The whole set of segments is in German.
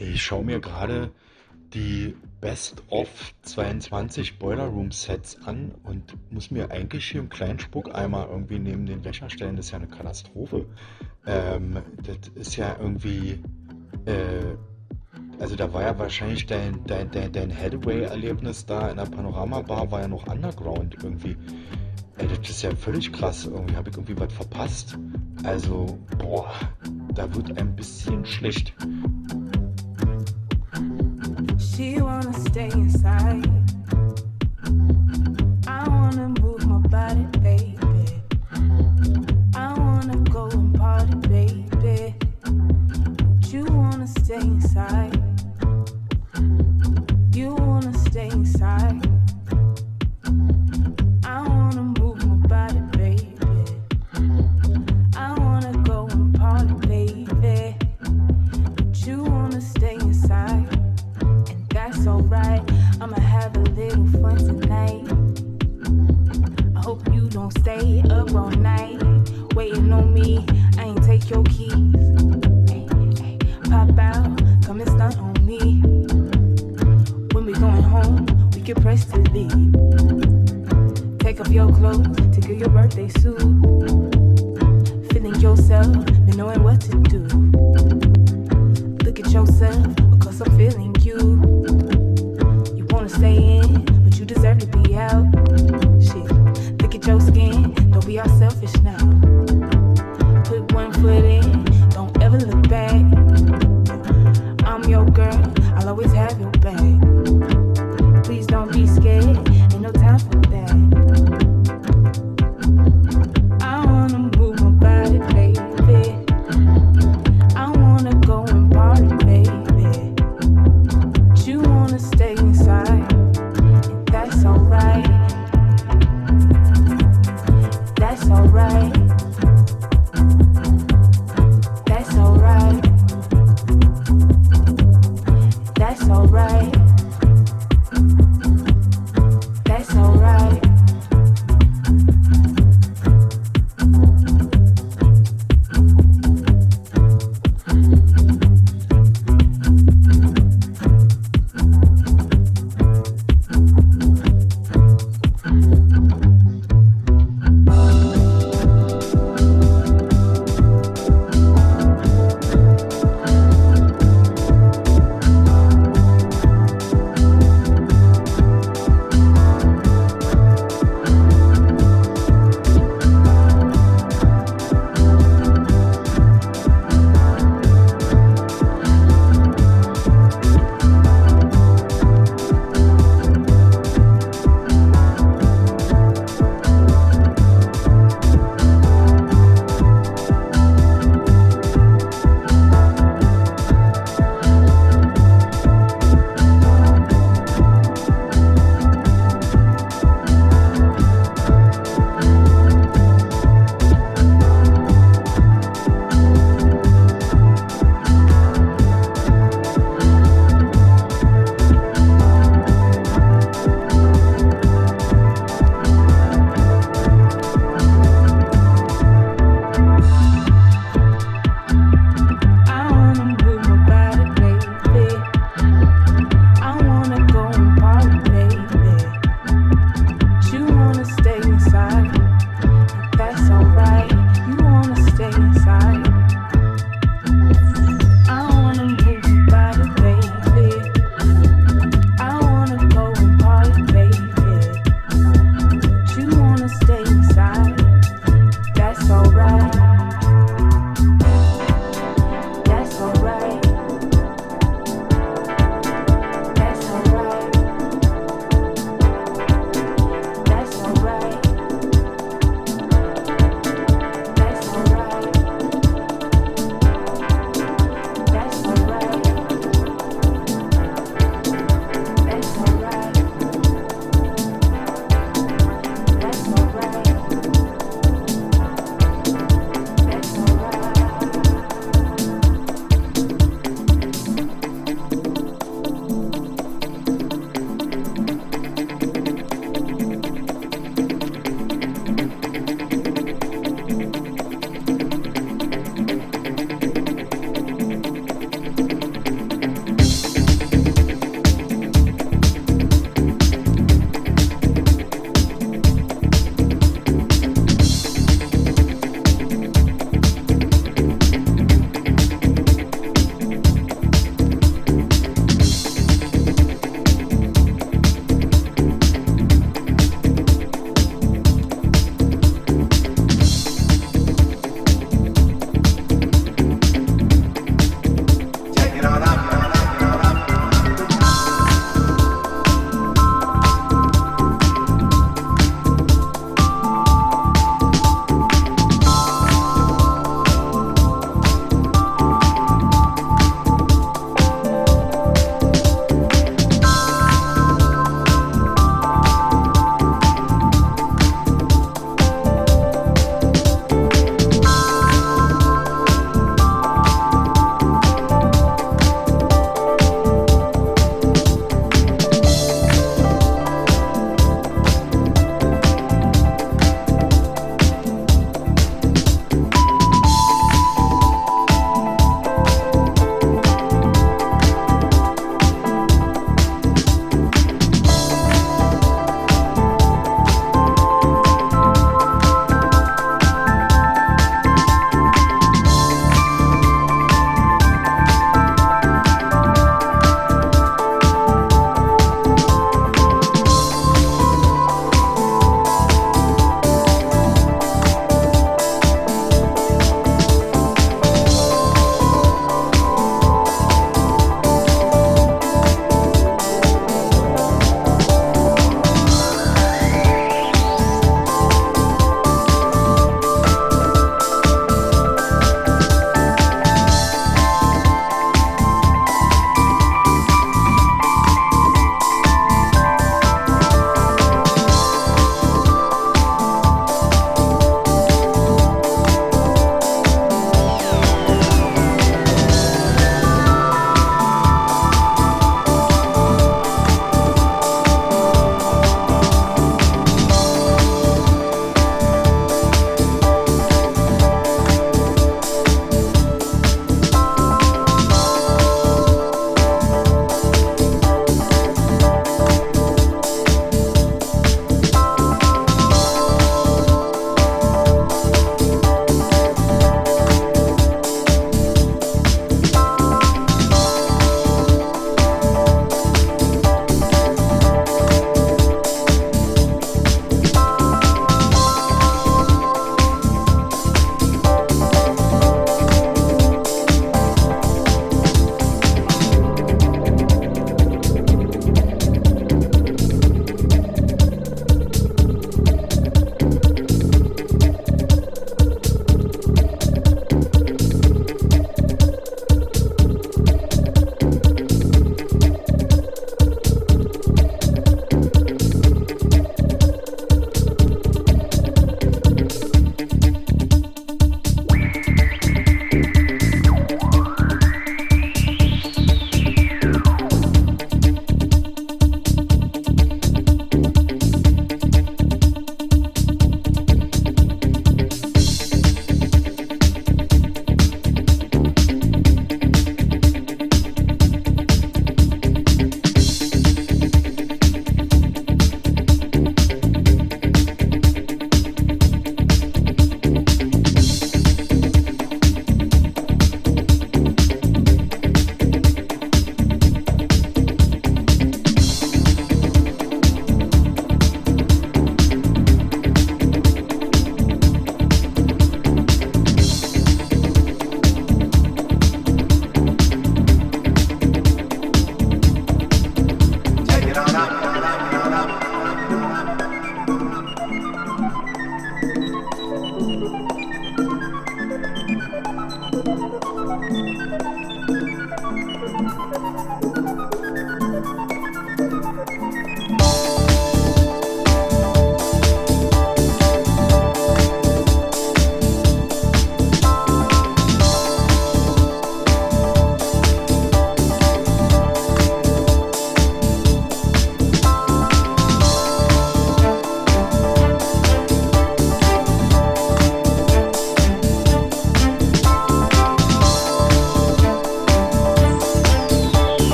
Ich schaue mir gerade die Best of 22 Boiler Room Sets an und muss mir eigentlich hier einen kleinen Spuckeimer irgendwie neben den Wäscher stellen. Das ist ja eine Katastrophe. Ähm, das ist ja irgendwie. Äh, also da war ja wahrscheinlich dein, dein, dein, dein Headway-Erlebnis da in der Panoramabar, war ja noch Underground irgendwie. Ey, das ist ja völlig krass. Irgendwie habe ich irgendwie was verpasst. Also, boah, da wird ein bisschen schlecht. She wanna stay inside.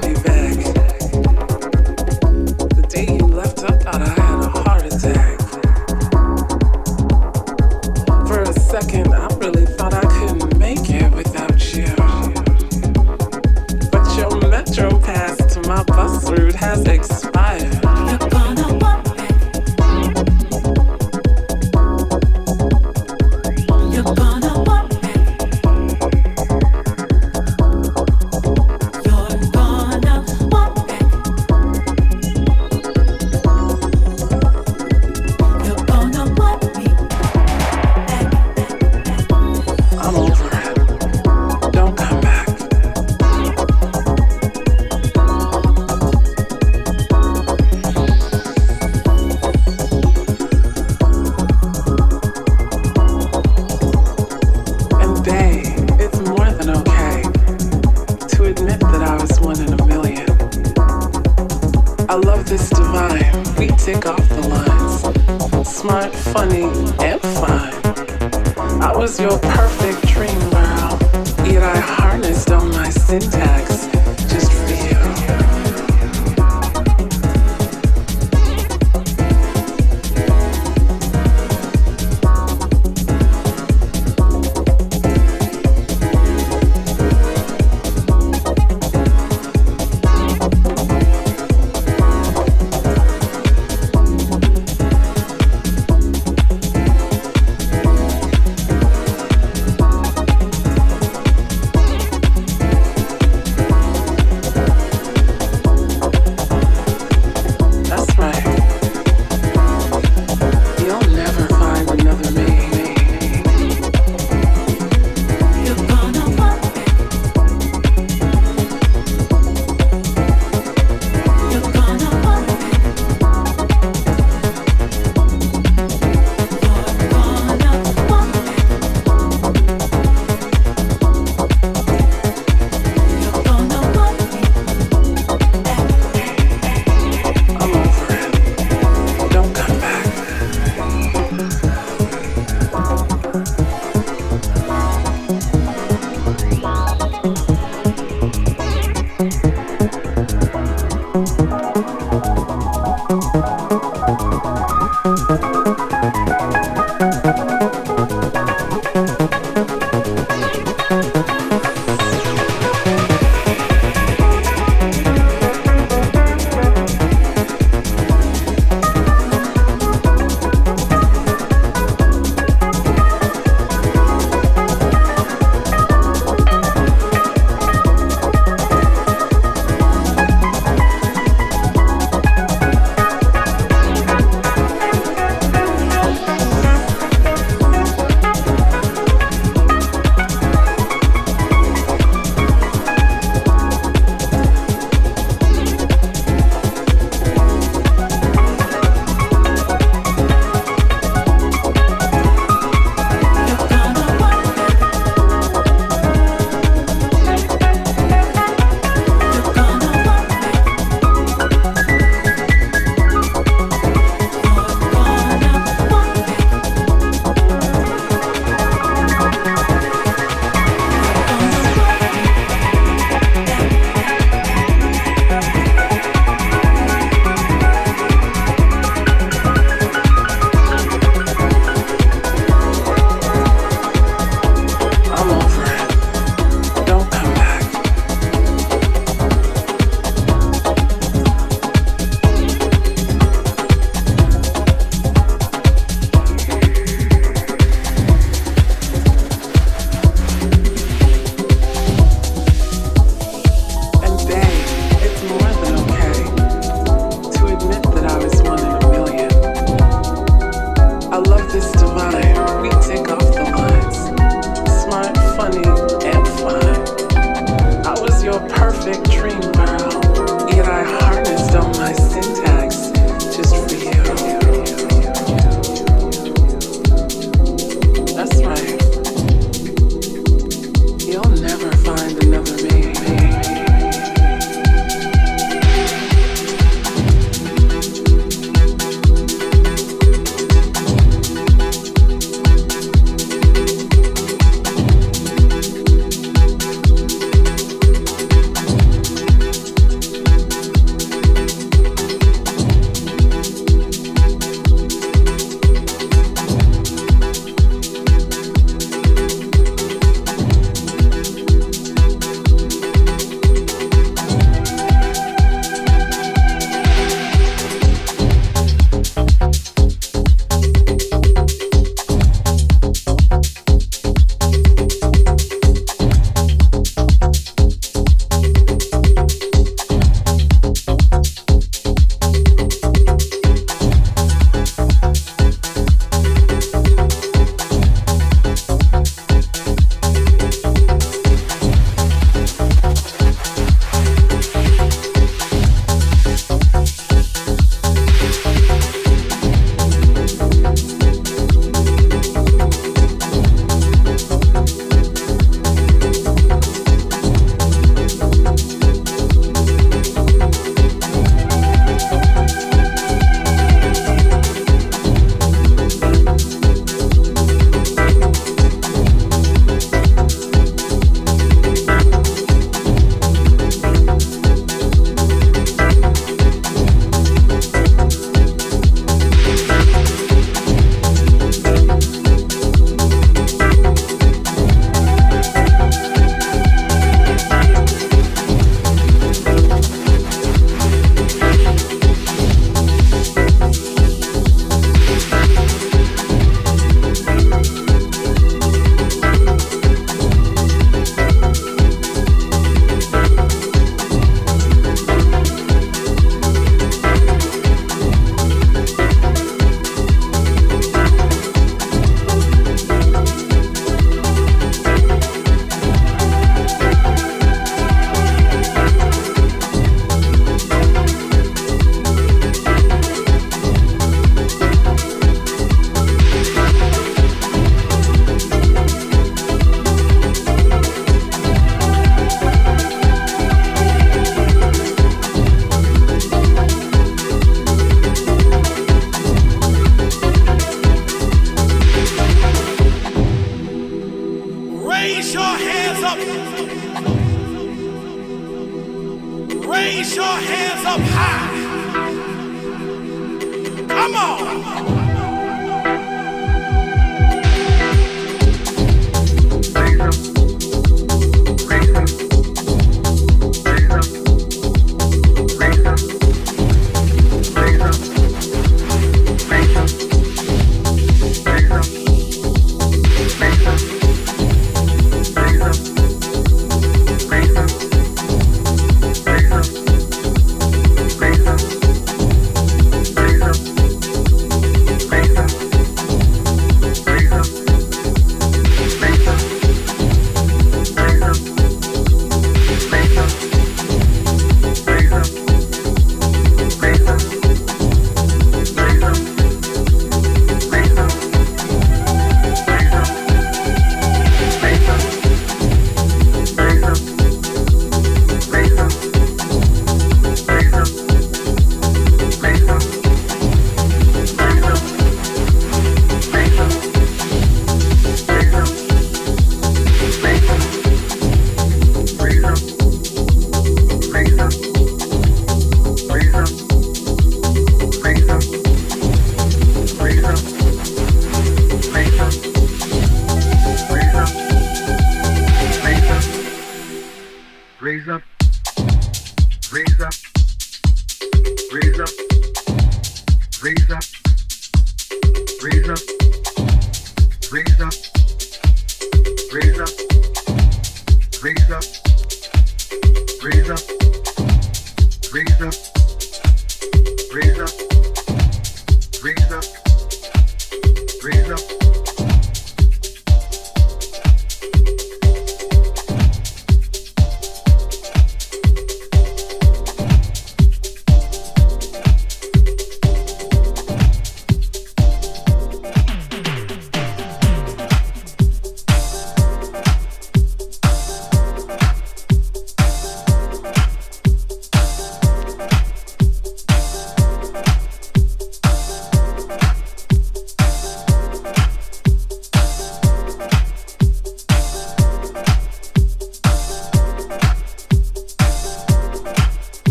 from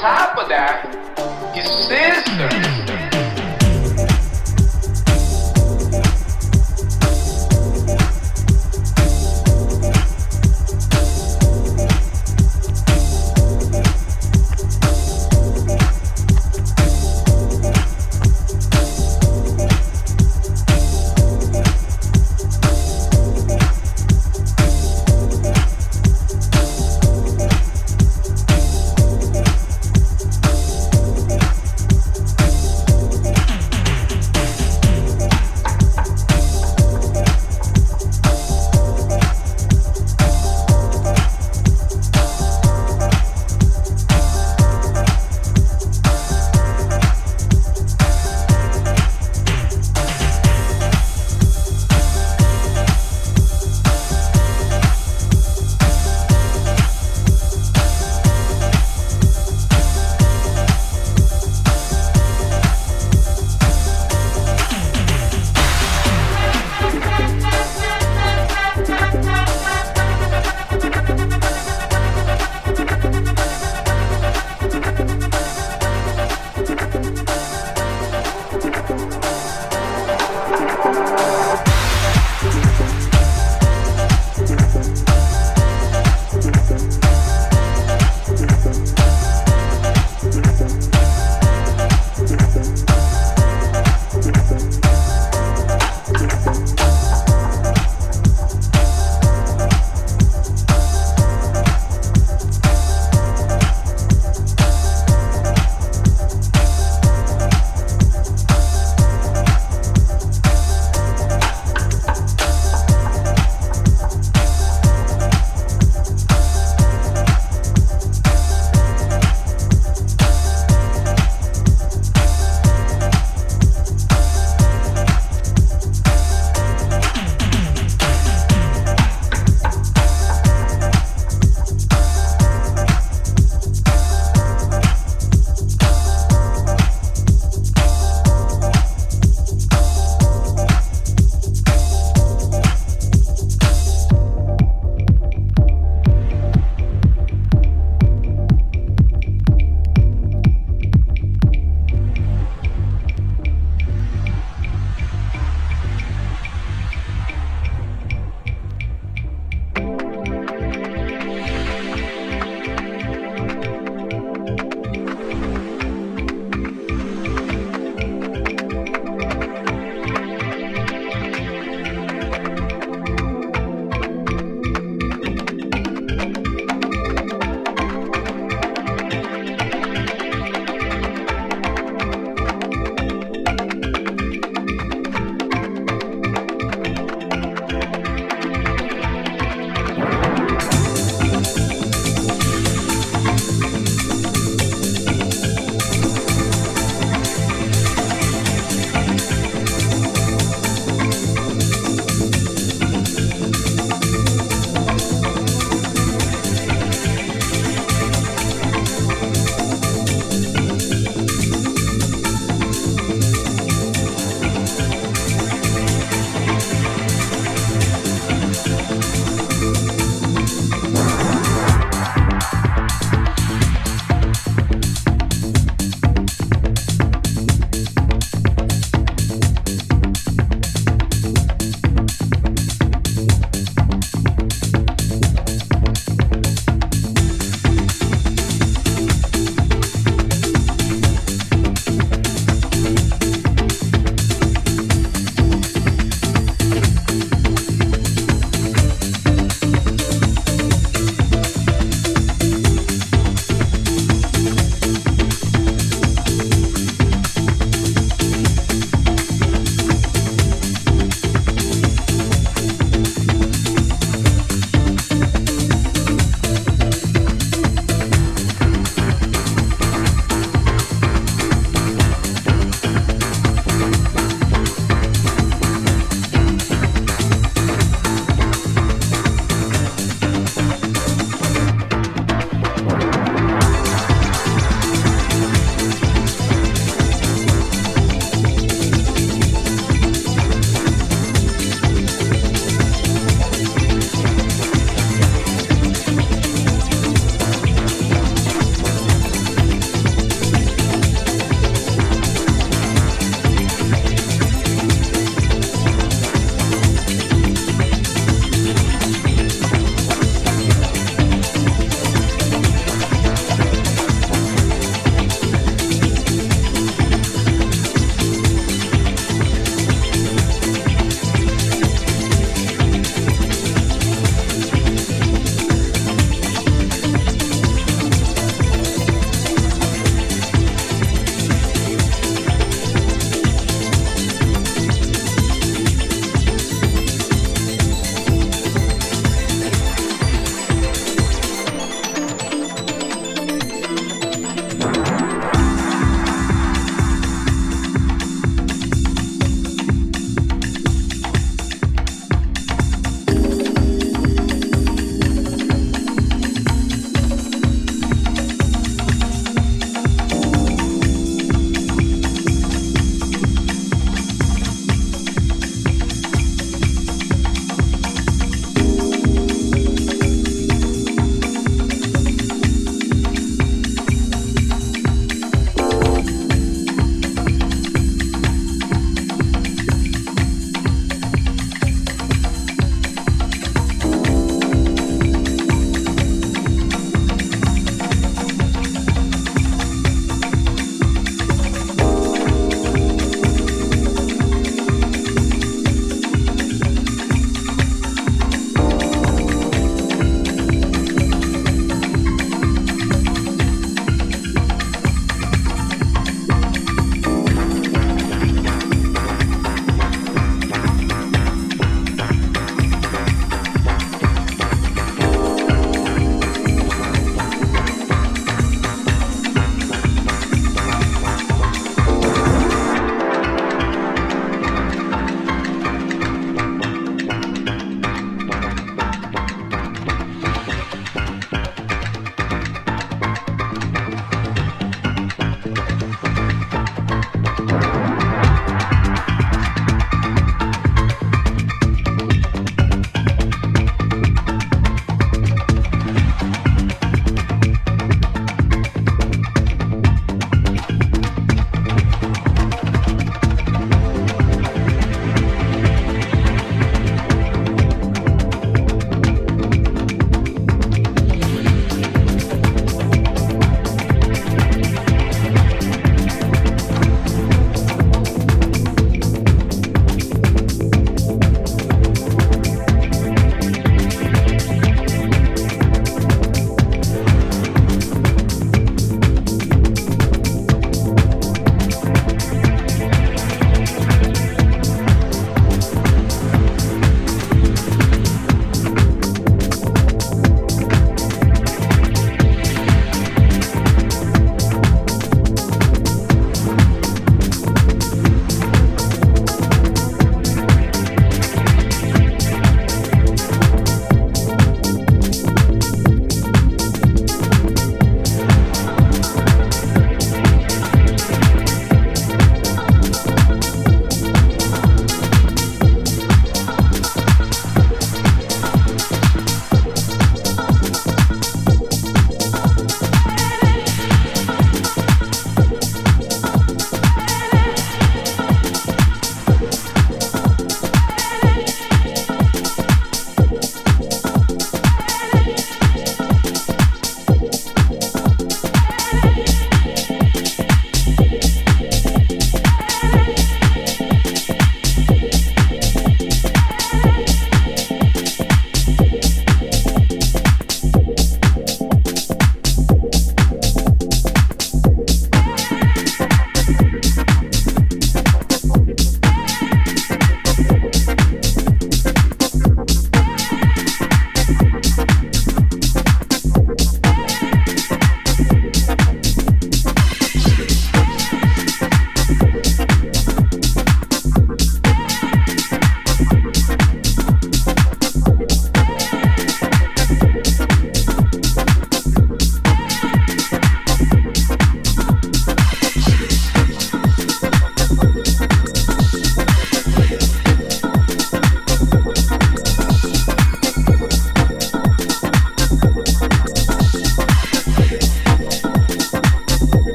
top of that, his sister.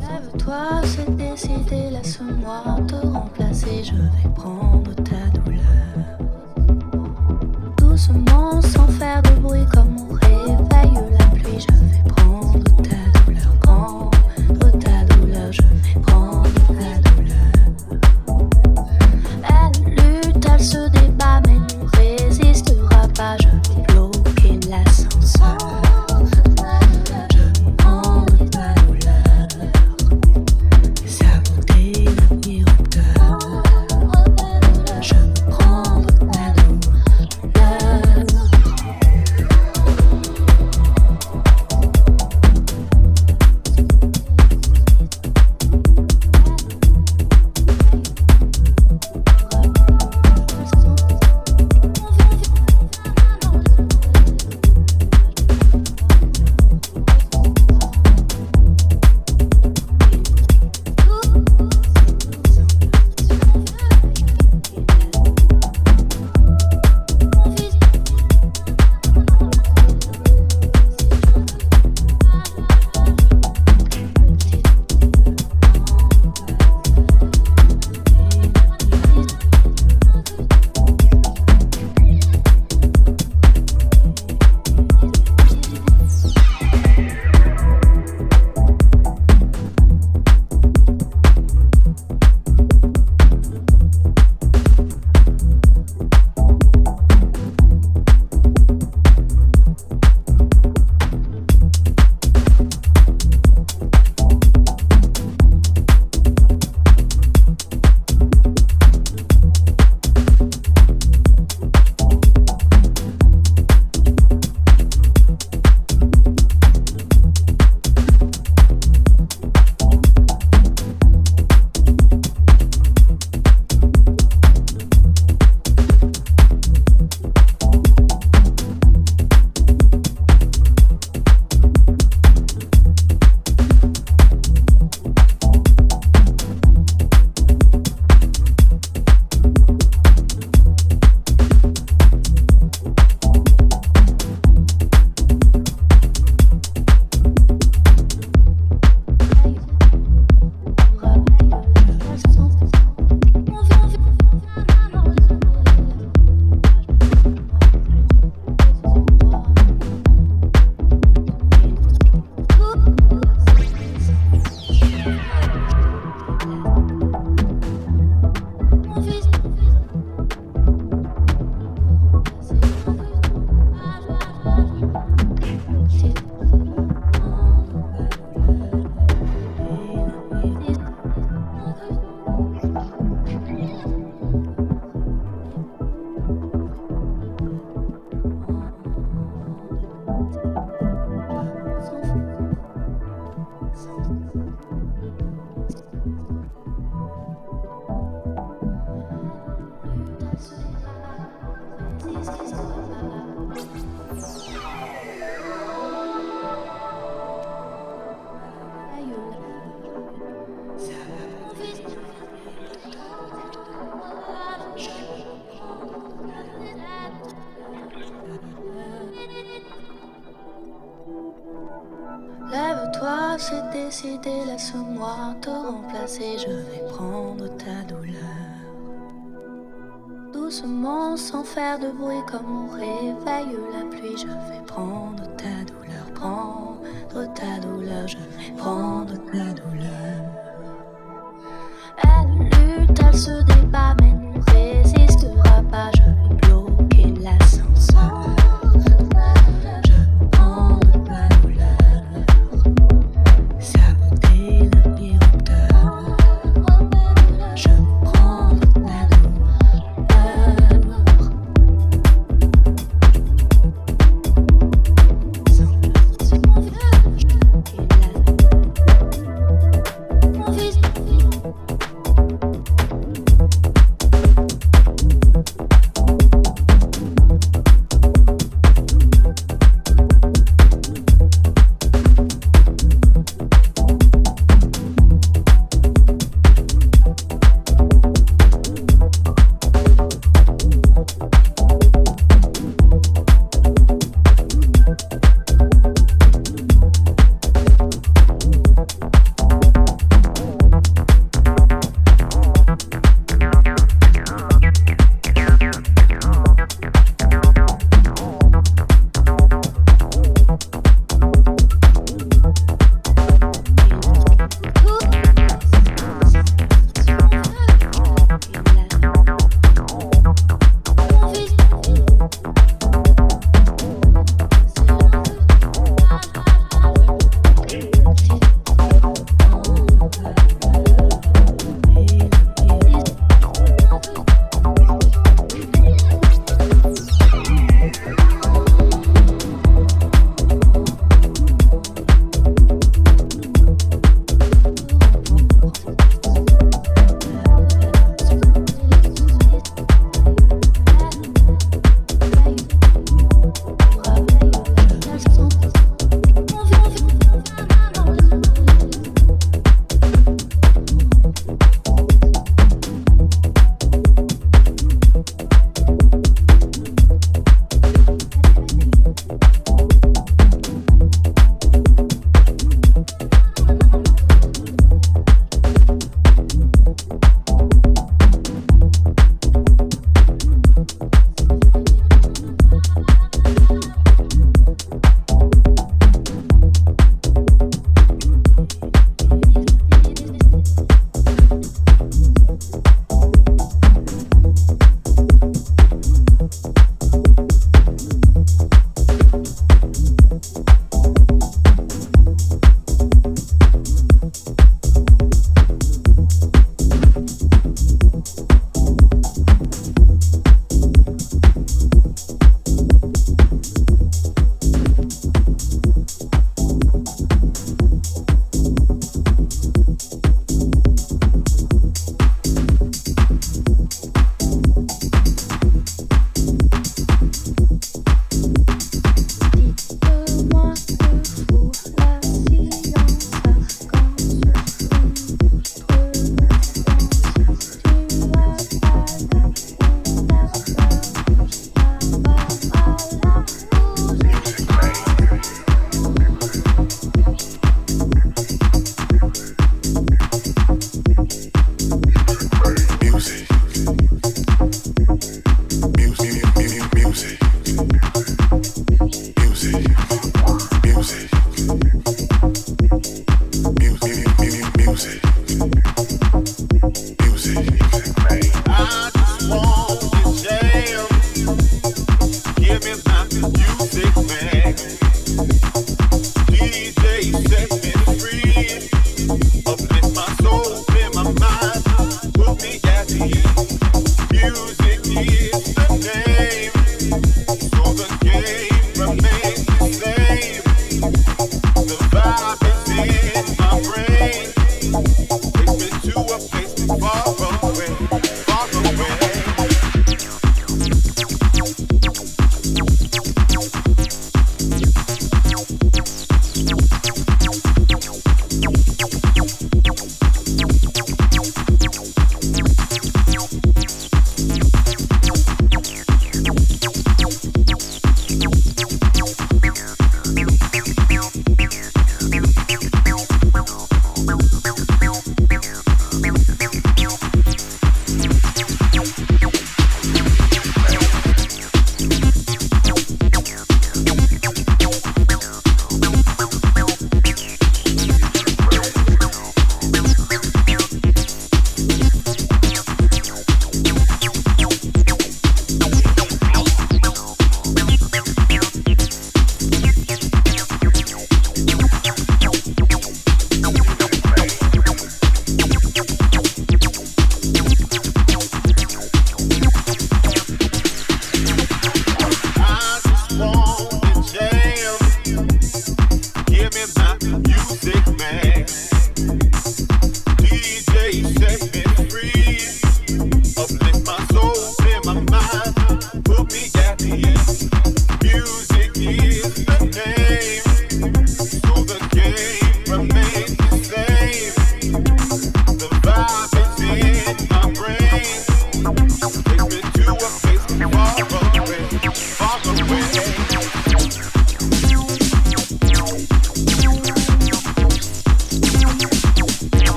Lève-toi, c'est décidé, laisse-moi te remplacer, je vais prendre ta douleur. Doucement, sans faire de bruit comme